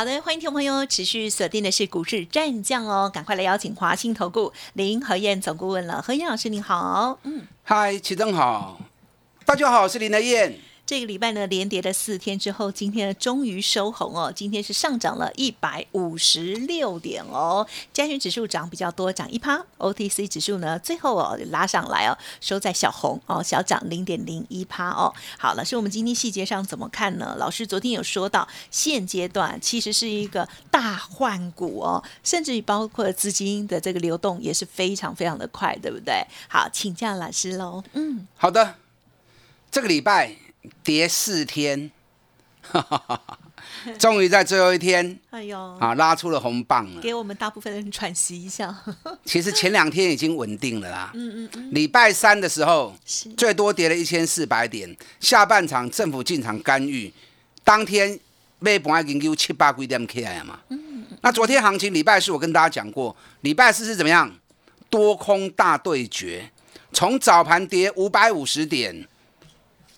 好的，欢迎听众朋友持续锁定的是股市战将哦，赶快来邀请华兴投顾林和燕总顾问了。何燕老师您好，嗯，嗨，齐正好，大家好，我是林和燕。这个礼拜呢，连跌了四天之后，今天呢终于收红哦。今天是上涨了一百五十六点哦，加权指数涨比较多，涨一趴。OTC 指数呢，最后哦拉上来哦，收在小红哦，小涨零点零一趴哦。好，老师，我们今天细节上怎么看呢？老师昨天有说到，现阶段其实是一个大换股哦，甚至于包括资金的这个流动也是非常非常的快，对不对？好，请教老师喽。嗯，好的，这个礼拜。跌四天，终于在最后一天，哎呦，啊，拉出了红棒了，给我们大部分人喘息一下。其实前两天已经稳定了啦，嗯嗯嗯。礼拜三的时候，最多跌了一千四百点，下半场政府进场干预，当天被本来研究七八几点 K 来嘛，嗯嗯。那昨天行情礼拜四我跟大家讲过，礼拜四是怎么样？多空大对决，从早盘跌五百五十点。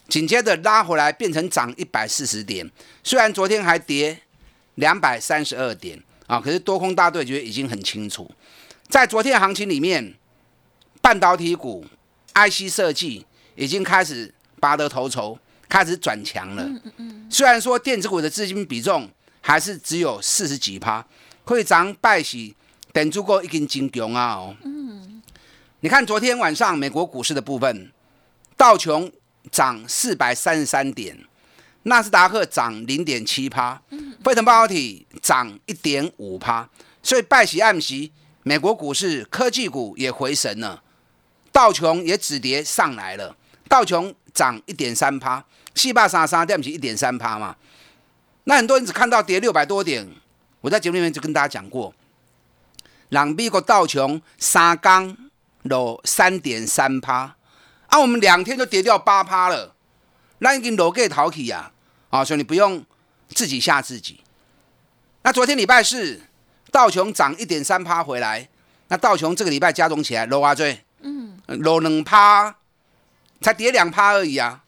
紧接着拉回来，变成涨一百四十点。虽然昨天还跌两百三十二点啊，可是多空大对决已经很清楚。在昨天行情里面，半导体股、IC 设计已经开始拔得头筹，开始转强了。虽然说电子股的资金比重还是只有四十几趴，会涨拜喜等足够一根金强啊！哦，嗯，你看昨天晚上美国股市的部分，道琼。涨四百三十三点，纳斯达克涨零点七趴，费城半导体涨一点五趴，所以拜喜暗喜，美国股市科技股也回神了，道琼也止跌上来了，道琼涨一点三趴，四百三十三点不是一点三趴嘛？那很多人只看到跌六百多点，我在节目里面就跟大家讲过，让美国道琼三刚落三点三趴。啊，我们两天就跌掉八趴了，那已经裸给逃起呀！啊，所以你不用自己吓自己。那昨天礼拜四，道琼涨一点三趴回来，那道琼这个礼拜加总起来落啊最，嗯，落两趴，才跌两趴而已啊。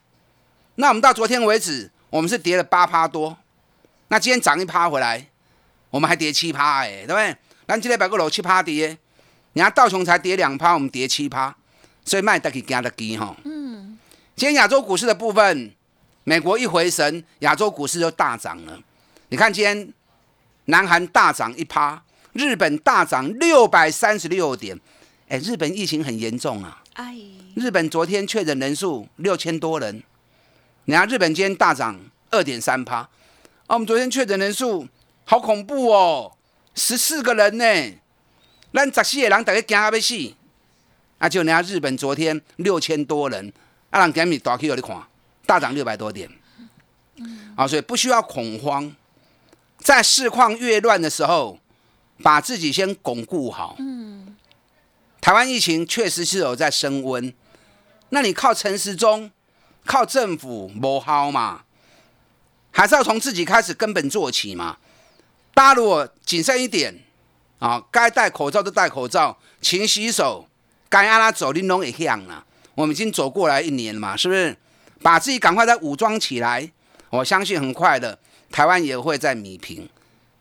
那我们到昨天为止，我们是跌了八趴多。那今天涨一趴回来，我们还跌七趴哎，对不对？咱今天摆个楼七趴跌，你看道琼才跌两趴，我们跌七趴。所以卖得起加得低哈。嗯，今天亚洲股市的部分，美国一回神，亚洲股市就大涨了。你看今天，南韩大涨一趴，日本大涨六百三十六点。哎，日本疫情很严重啊。哎，日本昨天确诊人数六千多人。你看日本今天大涨二点三趴。啊，我们昨天确诊人数好恐怖哦，十四个人呢。咱十四个人大家惊啊要死。啊，就人家日本昨天六千多人，啊，让给米大 Q 有你看，大涨六百多点，啊，所以不需要恐慌，在市况越乱的时候，把自己先巩固好。嗯，台湾疫情确实是有在升温，那你靠陈时中，靠政府不好嘛，还是要从自己开始根本做起嘛。大家如果谨慎一点，啊，该戴口罩就戴口罩，勤洗手。该阿拉走，玲珑也样了。我们已经走过来一年了嘛，是不是？把自己赶快再武装起来，我相信很快的，台湾也会在米平。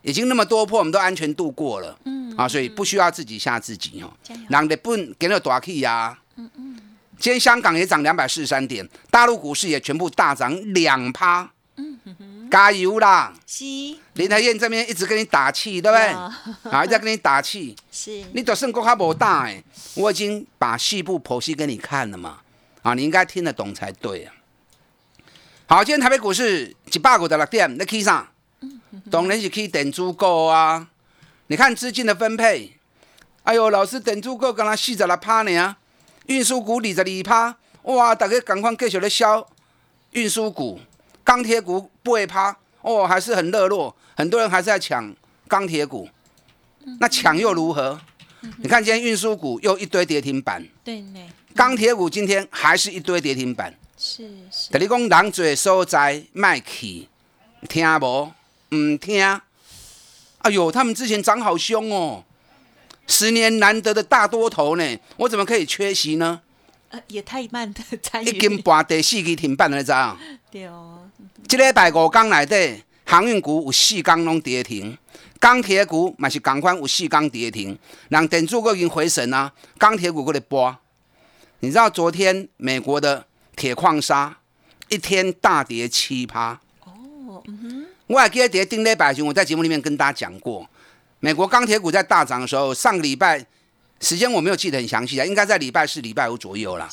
已经那么多破，我们都安全度过了。嗯啊，所以不需要自己吓自己哦。让日本给了大气呀。嗯嗯。今天香港也涨两百四十三点，大陆股市也全部大涨两趴。嗯哼哼。加油啦！是林台燕这边一直跟你打气，对不对？啊，一直在跟你打气。是，你就算国还无大哎，我已经把细部剖析给你看了嘛。啊，你应该听得懂才对啊。好，今天台北股市一百五十六点，你去上？当然是去等足够啊。你看资金的分配，哎呦，老师等足够，刚刚四十六趴呢。运输股二十二趴，哇，大家赶快继续来销运输股。钢铁股不会趴哦，还是很热络，很多人还是在抢钢铁股。那抢又如何？你看今天运输股又一堆跌停板，对呢。钢铁股今天还是一堆跌停板。是是。等你讲人嘴所在卖气，听无？唔听。哎呦，他们之前涨好凶哦，十年难得的大多头呢，我怎么可以缺席呢？呃，也太慢的参与。一根半第四支停板了，知影？对哦。这礼拜五天内底，航运股有四缸拢跌停。钢铁股嘛是港款有四天跌停，人电子股已经回神啊，钢铁股过来波。你知道昨天美国的铁矿砂一天大跌七趴。哦，嗯哼。我还记得跌丁礼拜前，我在节目里面跟大家讲过，美国钢铁股在大涨的时候，上个礼拜时间我没有记得很详细啊，应该在礼拜四、礼拜五左右啦。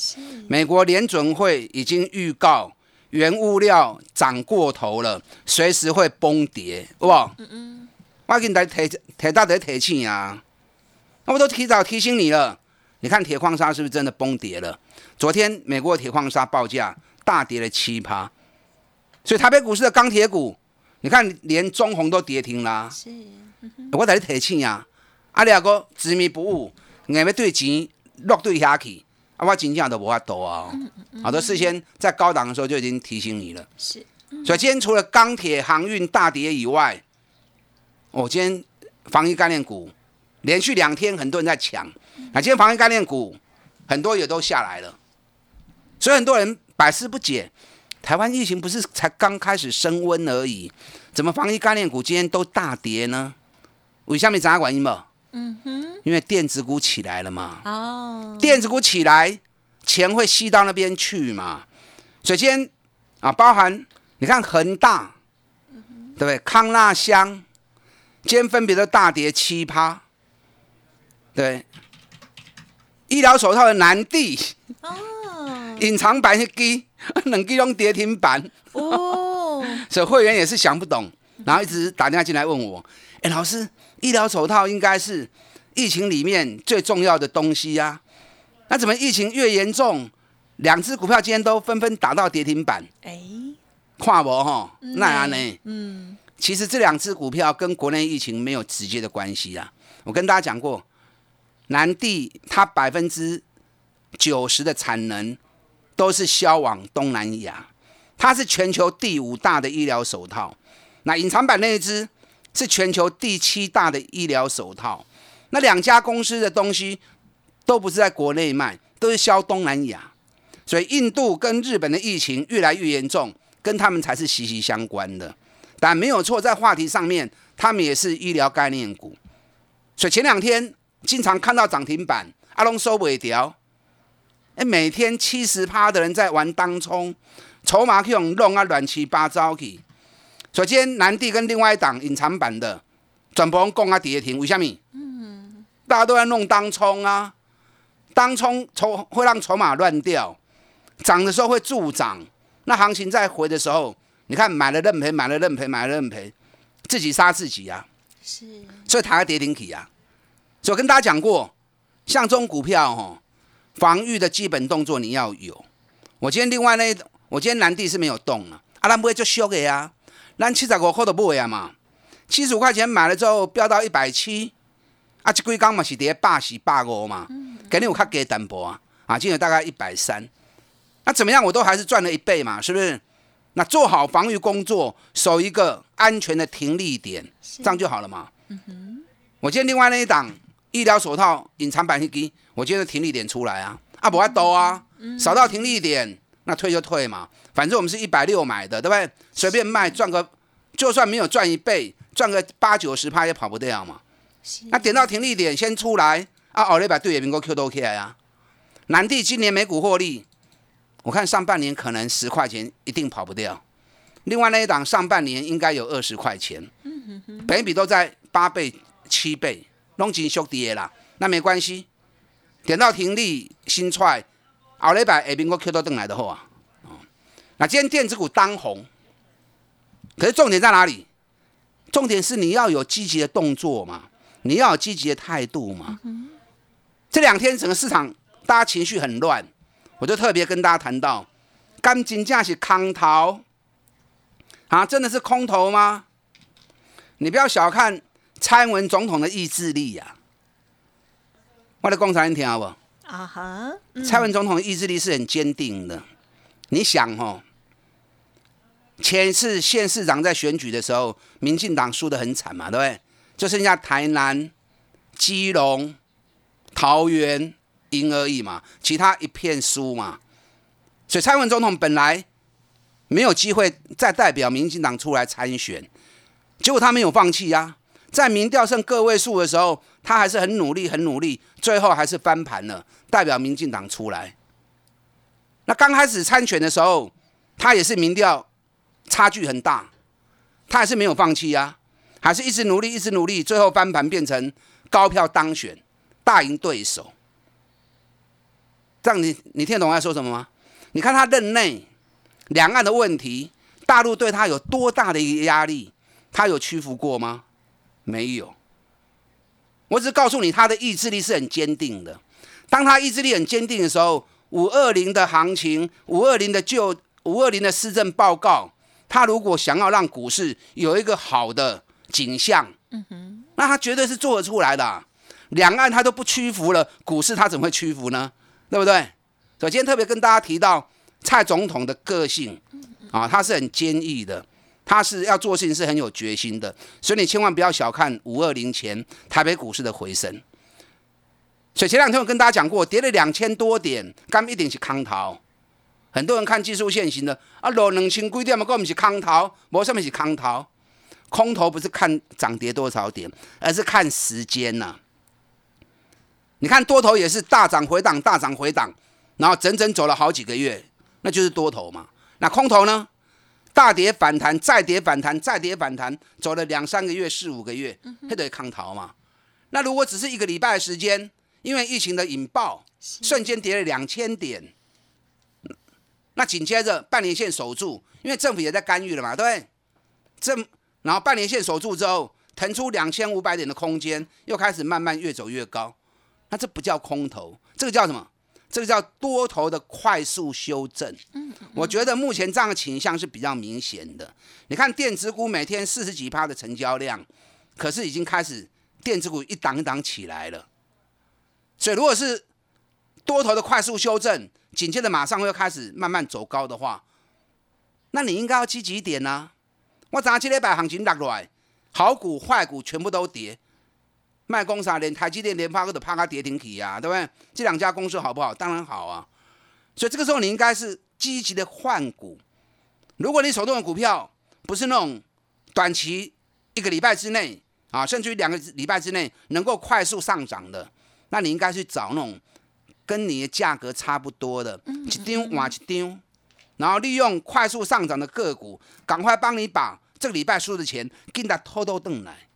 美国联准会已经预告原物料涨过头了，随时会崩跌，哇。嗯嗯。我给你来提提到底提醒啊！那我都提早提醒你了。你看铁矿砂是不是真的崩跌了？昨天美国铁矿砂报价大跌了七趴，所以台北股市的钢铁股，你看连中红都跌停啦。是，我在你提醒啊！啊，你阿哥执迷不悟，硬要对钱落对下去，啊，我金价都不怕抖啊！好多事先在高档的时候就已经提醒你了。是，所以今天除了钢铁航运大跌以外，我今天防疫概念股连续两天很多人在抢，那今天防疫概念股很多也都下来了，所以很多人百思不解，台湾疫情不是才刚开始升温而已，怎么防疫概念股今天都大跌呢？为下面怎样原因嘛？嗯哼，因为电子股起来了嘛。哦，电子股起来，钱会吸到那边去嘛。首先啊，包含你看恒大，对不对？康纳香。今天分别都大跌七趴，对，医疗手套的南帝哦，隐藏版一支，两支用跌停板哦，所以会员也是想不懂，然后一直打电话进来问我，哎，老师，医疗手套应该是疫情里面最重要的东西呀，那怎么疫情越严重，两只股票今天都纷纷打到跌停板？哎，跨博哈，那安呢？嗯。其实这两只股票跟国内疫情没有直接的关系啊！我跟大家讲过，南地它百分之九十的产能都是销往东南亚，它是全球第五大的医疗手套。那隐藏版那一只是全球第七大的医疗手套。那两家公司的东西都不是在国内卖，都是销东南亚。所以印度跟日本的疫情越来越严重，跟他们才是息息相关的。但没有错，在话题上面，他们也是医疗概念股，所以前两天经常看到涨停板，阿龙收尾条，哎，每天七十趴的人在玩当冲，筹码可用弄啊乱七八糟去。首先，南地跟另外一档隐藏版的，转播供啊跌停，为什么？大家都在弄当冲啊，当冲筹会让筹码乱掉，涨的时候会助涨，那行情再回的时候。你看，买了认赔，买了认赔，买了认赔，自己杀自己呀！是，所以抬跌停起啊！所以我跟大家讲过，像这种股票哦，防御的基本动作你要有。我今天另外那，我今天南地是没有动啊，啊，咱不会就修给啊，咱七十五块都不会啊嘛，七十五块钱买了之后飙到一百七，啊，这几缸嘛是跌八十八五嘛，肯定有较低淡薄啊，啊，今日大概一百三，那怎么样我都还是赚了一倍嘛，是不是？那做好防御工作，守一个安全的停利点，这样就好了嘛。嗯哼。我今天另外那一档医疗手套隐藏版一低，我今天停利点出来啊，啊不爱多啊，少到停利点，那退就退嘛。反正我们是一百六买的，对不对？随便卖赚个，就算没有赚一倍，赚个八九十趴也跑不掉嘛。那点到停利点先出来啊，奥利百对也能够 Q 都起来啊。南地今年每股获利。我看上半年可能十块钱一定跑不掉，另外那一档上半年应该有二十块钱，本比都在八倍、七倍，拢真缩跌啦。那没关系，点到停利新踹，后礼拜下边我 Q 到登来的后啊。那今天电子股当红，可是重点在哪里？重点是你要有积极的动作嘛，你要有积极的态度嘛。这两天整个市场大家情绪很乱。我就特别跟大家谈到，干金价是空头啊，真的是空头吗？你不要小看蔡英文总统的意志力呀！我的共产党听好不？啊哈，蔡文总统的意志力是很坚定的。你想哦，前一次县市长在选举的时候，民进党输得很惨嘛，对不对？就剩下台南、基隆、桃园赢而已嘛，其他一片输嘛。所以蔡文总统本来没有机会再代表民进党出来参选，结果他没有放弃呀。在民调剩个位数的时候，他还是很努力、很努力，最后还是翻盘了，代表民进党出来。那刚开始参选的时候，他也是民调差距很大，他还是没有放弃呀，还是一直努力，一直努力，最后翻盘变成高票当选，大赢对手。这样你你听得懂我在说什么吗？你看他任内两岸的问题，大陆对他有多大的一个压力，他有屈服过吗？没有。我只告诉你，他的意志力是很坚定的。当他意志力很坚定的时候。五二零的行情，五二零的就五二零的施政报告，他如果想要让股市有一个好的景象，嗯哼，那他绝对是做得出来的。两岸他都不屈服了，股市他怎么会屈服呢？对不对？所以今天特别跟大家提到蔡总统的个性啊，他是很坚毅的，他是要做事情是很有决心的，所以你千万不要小看五二零前台北股市的回升。所以前两天我跟大家讲过，跌了两千多点，刚一定是空头。很多人看技术线型的啊，落两千几点嘛，我们是空头，无什么是空头。空头不是看涨跌多少点，而是看时间呐。你看多头也是大涨回档，大涨回档，然后整整走了好几个月，那就是多头嘛。那空头呢？大跌反弹，再跌反弹，再跌反弹，走了两三个月、四五个月，那得抗逃嘛。那如果只是一个礼拜的时间，因为疫情的引爆，瞬间跌了两千点，那紧接着半年线守住，因为政府也在干预了嘛，对不对？政然后半年线守住之后，腾出两千五百点的空间，又开始慢慢越走越高，那这不叫空头，这个叫什么？这个叫多头的快速修正。嗯，我觉得目前这样的倾向是比较明显的。你看电子股每天四十几趴的成交量，可是已经开始电子股一档一档起来了。所以，如果是多头的快速修正，紧接着马上会开始慢慢走高的话，那你应该要积极一点呢。我早上今天把行情落来，好股坏股全部都跌，卖公司连台积电、联发科都趴个跌停起啊，对不对？这两家公司好不好？当然好啊。所以这个时候你应该是积极的换股。如果你手中的股票不是那种短期一个礼拜之内啊，甚至于两个礼拜之内能够快速上涨的。那你应该去找那种跟你的价格差不多的，一丢换一丢，然后利用快速上涨的个股，赶快帮你把这个礼拜输的钱给他偷偷挣来，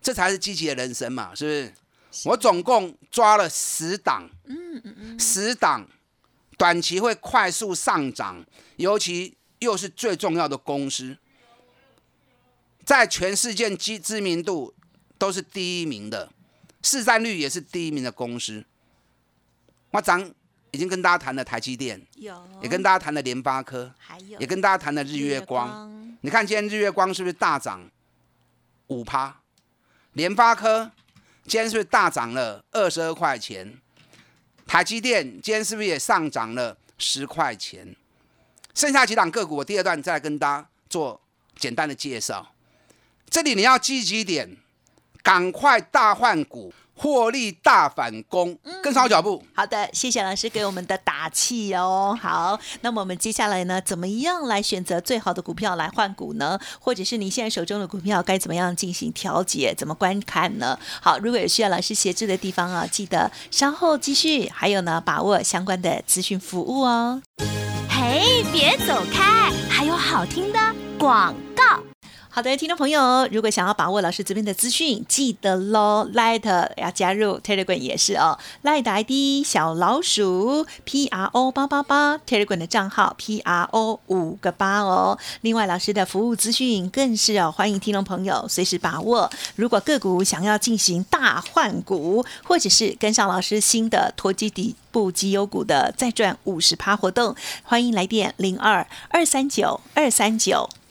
这才是积极的人生嘛，是不是？我总共抓了十档，嗯嗯嗯，十档短期会快速上涨，尤其又是最重要的公司，在全世界知知名度都是第一名的。市占率也是第一名的公司，我涨已经跟大家谈了台积电，有也跟大家谈了联发科，还有也跟大家谈了日月光。你看今天日月光是不是大涨五趴？联发科今天是不是大涨了二十二块钱？台积电今天是不是也上涨了十块钱？剩下几档个股，我第二段再跟大家做简单的介绍。这里你要积极一点。赶快大换股，获利大反攻，跟上脚步。好的，谢谢老师给我们的打气哦。好，那么我们接下来呢，怎么样来选择最好的股票来换股呢？或者是你现在手中的股票该怎么样进行调节？怎么观看呢？好，如果有需要老师协助的地方啊，记得稍后继续，还有呢，把握相关的资讯服务哦。嘿，别走开，还有好听的广告。好的，听众朋友，如果想要把握老师这边的资讯，记得喽，Light 要加入 Telegram 也是哦，Light ID 小老鼠 P R O 八八八，Telegram 的账号 P R O 五个八哦。另外，老师的服务资讯更是哦，欢迎听众朋友随时把握。如果个股想要进行大换股，或者是跟上老师新的脱基底部绩优股的再赚五十趴活动，欢迎来电零二二三九二三九。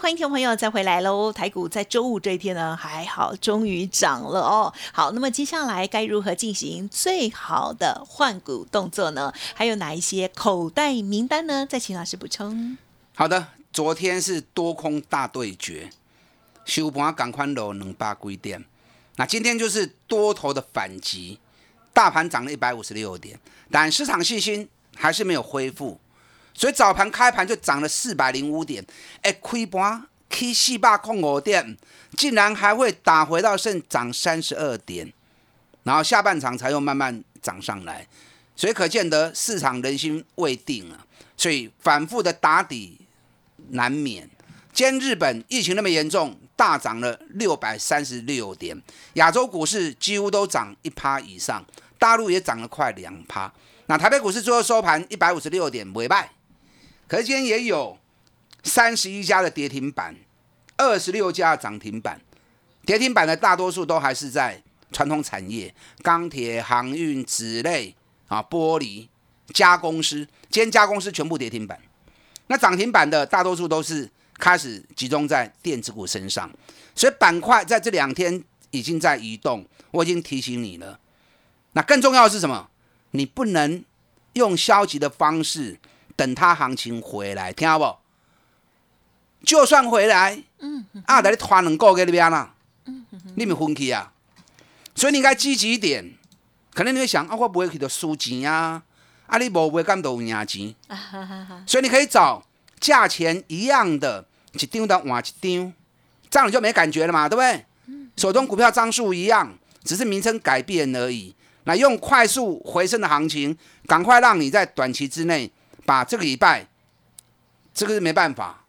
欢迎听众朋友再回来喽！台股在周五这一天呢，还好，终于涨了哦。好，那么接下来该如何进行最好的换股动作呢？还有哪一些口袋名单呢？再请老师补充。好的，昨天是多空大对决，收盘赶快落两百几点。那今天就是多头的反击，大盘涨了一百五十六点，但市场信心还是没有恢复。所以早盘开盘就涨了四百零五点，哎，开盘起四百空五点，竟然还会打回到剩涨三十二点，然后下半场才又慢慢涨上来，所以可见得市场人心未定啊，所以反复的打底难免。今天日本疫情那么严重，大涨了六百三十六点，亚洲股市几乎都涨一趴以上，大陆也涨了快两趴。那台北股市最后收盘一百五十六点，尾败。可是今天也有三十一家的跌停板，二十六家涨停板。跌停板的大多数都还是在传统产业，钢铁、航运、纸类啊、玻璃加工师。今天加工师全部跌停板。那涨停板的大多数都是开始集中在电子股身上，所以板块在这两天已经在移动。我已经提醒你了。那更重要的是什么？你不能用消极的方式。等它行情回来，听好不？就算回来，嗯，啊，在你拖两个月那边啦，嗯你咪分去啊。所以你应该积极一点。可能你会想，啊，我不会去到输钱啊，啊，你无会干到赢钱。所以你可以找价钱一样的，一张的换一张，这样你就没感觉了嘛，对不对？手中股票张数一样，只是名称改变而已。那用快速回升的行情，赶快让你在短期之内。把这个礼拜，这个是没办法，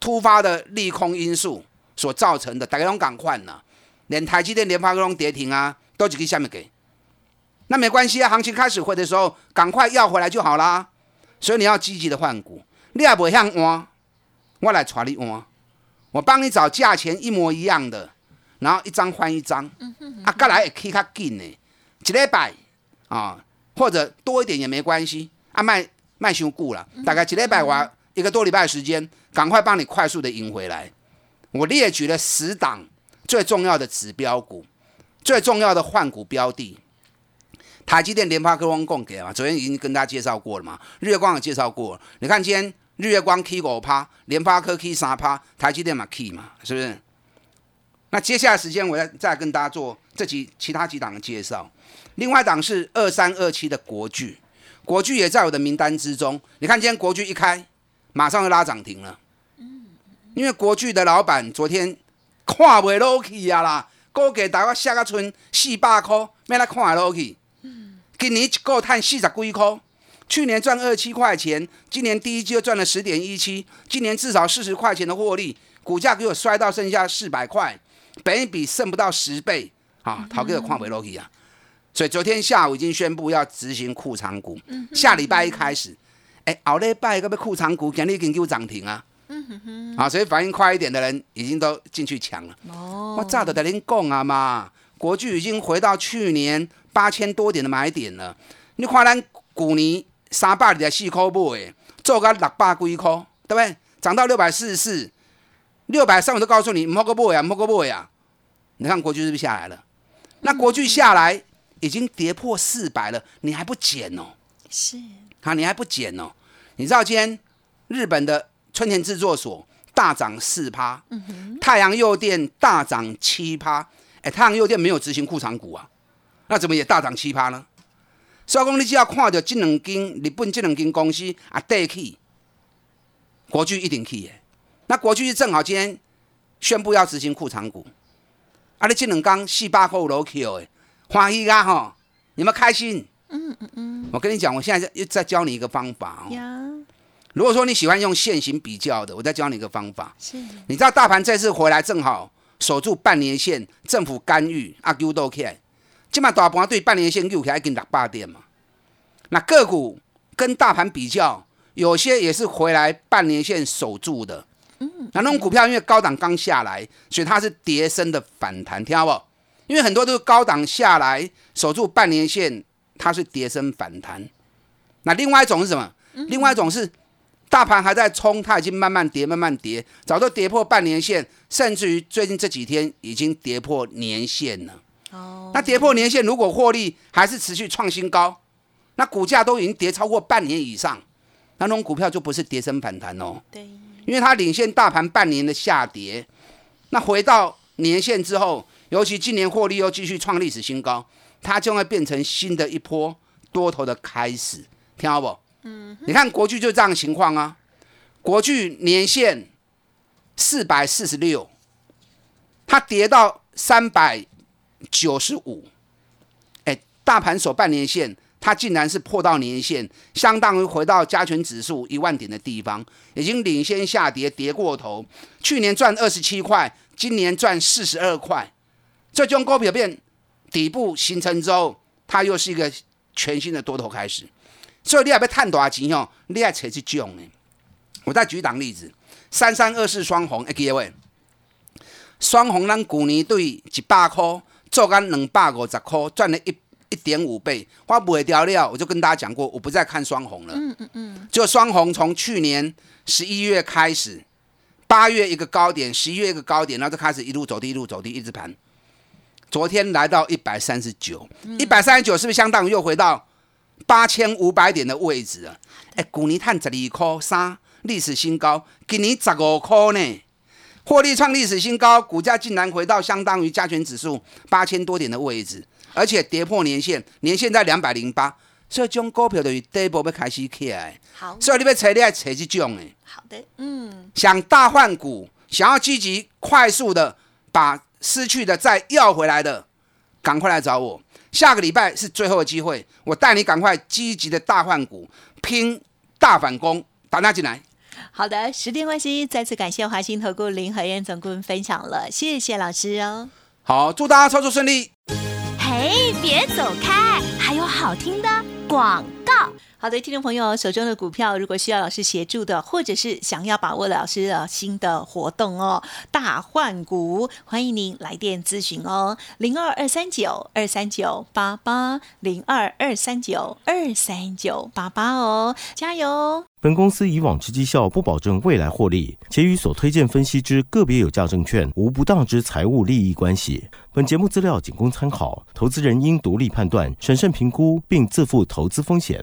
突发的利空因素所造成的，大家都赶快呢，连台积电、联发科都跌停啊，都只给下面给，那没关系啊，行情开始回的时候，赶快要回来就好啦。所以你要积极的换股，你也不会换我，我来传你换，我帮你找价钱一模一样的，然后一张换一张，啊，过来也可以较紧呢，一礼拜啊，或者多一点也没关系，啊卖。卖修固了，大概几礼拜完一个多礼拜的时间，赶快帮你快速的赢回来。我列举了十档最重要的指标股，最重要的换股标的。台积电、联发科、光供给嘛，昨天已经跟大家介绍过了嘛。日月光也介绍过，你看今天日月光 K 五趴，联发科 K 三趴，台积电嘛 K 嘛，是不是？那接下来时间我再再跟大家做这几其他几档的介绍。另外档是二三二七的国巨。国巨也在我的名单之中。你看，今天国巨一开，马上就拉涨停了。因为国巨的老板昨天看不落去啊啦，估计大概下个村四百块，没来看落去。今年一个赚四十几块，去年赚二七块钱，今年第一季就赚了十点一七，今年至少四十块钱的获利，股价给我摔到剩下四百块，本一比剩不到十倍啊！逃给我看不落去啊！所以昨天下午已经宣布要执行库藏股，下礼拜一开始，哎，后礼拜个要库藏股，今日已经有涨停啊！啊，所以反应快一点的人已经都进去抢了。哦，我早就跟您讲啊嘛，国巨已经回到去年八千多点的买点了。你看咱去年三百二十四块买，做个六百几块，对不对？涨到六百四十四、六百三，我都告诉你，唔好个买啊，唔好个买啊！你看国巨是不是下来了？那国巨下来。已经跌破四百了，你还不减哦？是啊，你还不减哦？你知道今天日本的春田制作所大涨四趴，太阳诱电大涨七趴。哎，太阳诱电没有执行库藏股啊，那怎么也大涨七趴呢？所以讲，你只要看到这两间日本这两间公司啊，跌起，国巨一定去耶。那国巨是正好今天宣布要执行库藏股，啊，你这两间四百块落去哦。欢喜啊哈！你们开心？嗯嗯嗯。我跟你讲，我现在又再教你一个方法哦。如果说你喜欢用现行比较的，我再教你一个方法。是，你知道大盘这次回来正好守住半年线，政府干预阿 Q 都 K，今嘛大盘对半年线又起来跟六百点嘛。那个股跟大盘比较，有些也是回来半年线守住的。嗯，那那种股票因为高档刚下来，所以它是跌升的反弹，听到不？因为很多都是高档下来守住半年线，它是跌升反弹。那另外一种是什么？另外一种是。大盘还在冲，它已经慢慢跌，慢慢跌，早都跌破半年线，甚至于最近这几天已经跌破年线了。哦，那跌破年线，如果获利还是持续创新高，那股价都已经跌超过半年以上，那种股票就不是跌升反弹哦。对，因为它领先大盘半年的下跌，那回到年线之后，尤其今年获利又继续创历史新高，它将会变成新的一波多头的开始，听好不？嗯，你看国巨就这样情况啊，国巨年线四百四十六，它跌到三百九十五，哎，大盘守半年线，它竟然是破到年线，相当于回到加权指数一万点的地方，已经领先下跌，跌过头。去年赚二十七块，今年赚四十二块，这种股票变底部形成之后，它又是一个全新的多头开始。所以你也要探多少钱哦？你要找这种的。我再举一档例子：三三二四双红，记位。双红咱去年对一百块做干两百五十块，赚了一一点五倍。我卖掉了，我就跟大家讲过，我不再看双红了。嗯嗯嗯。就双红从去年十一月开始，八月一个高点，十一月一个高点，然后就开始一路走低，一路走低，一直盘。昨天来到一百三十九，一百三十九是不是相当于又回到？八千五百点的位置啊！哎，去年探十二块三，历史新高。今年十五块呢，获利创历史新高，股价竟然回到相当于加权指数八千多点的位置，而且跌破年线，年线在两百零八。所以，这种股票等于底部要开始起来。好，所以你要找，你要找这种诶。好的，嗯。想大换股，想要积极快速的把失去的再要回来的，赶快来找我。下个礼拜是最后的机会，我带你赶快积极的大换股，拼大反攻，打他进来。好的，时间关系，再次感谢华兴投顾林和燕总顾问分享了，谢谢老师哦。好，祝大家操作顺利。嘿，别走开，还有好听的广告。好的，听众朋友，手中的股票如果需要老师协助的，或者是想要把握老师的新的活动哦，大换股，欢迎您来电咨询哦，零二二三九二三九八八零二二三九二三九八八哦，加油！本公司以往之绩效不保证未来获利，且与所推荐分析之个别有价证券无不当之财务利益关系。本节目资料仅供参考，投资人应独立判断、审慎评估，并自负投资风险。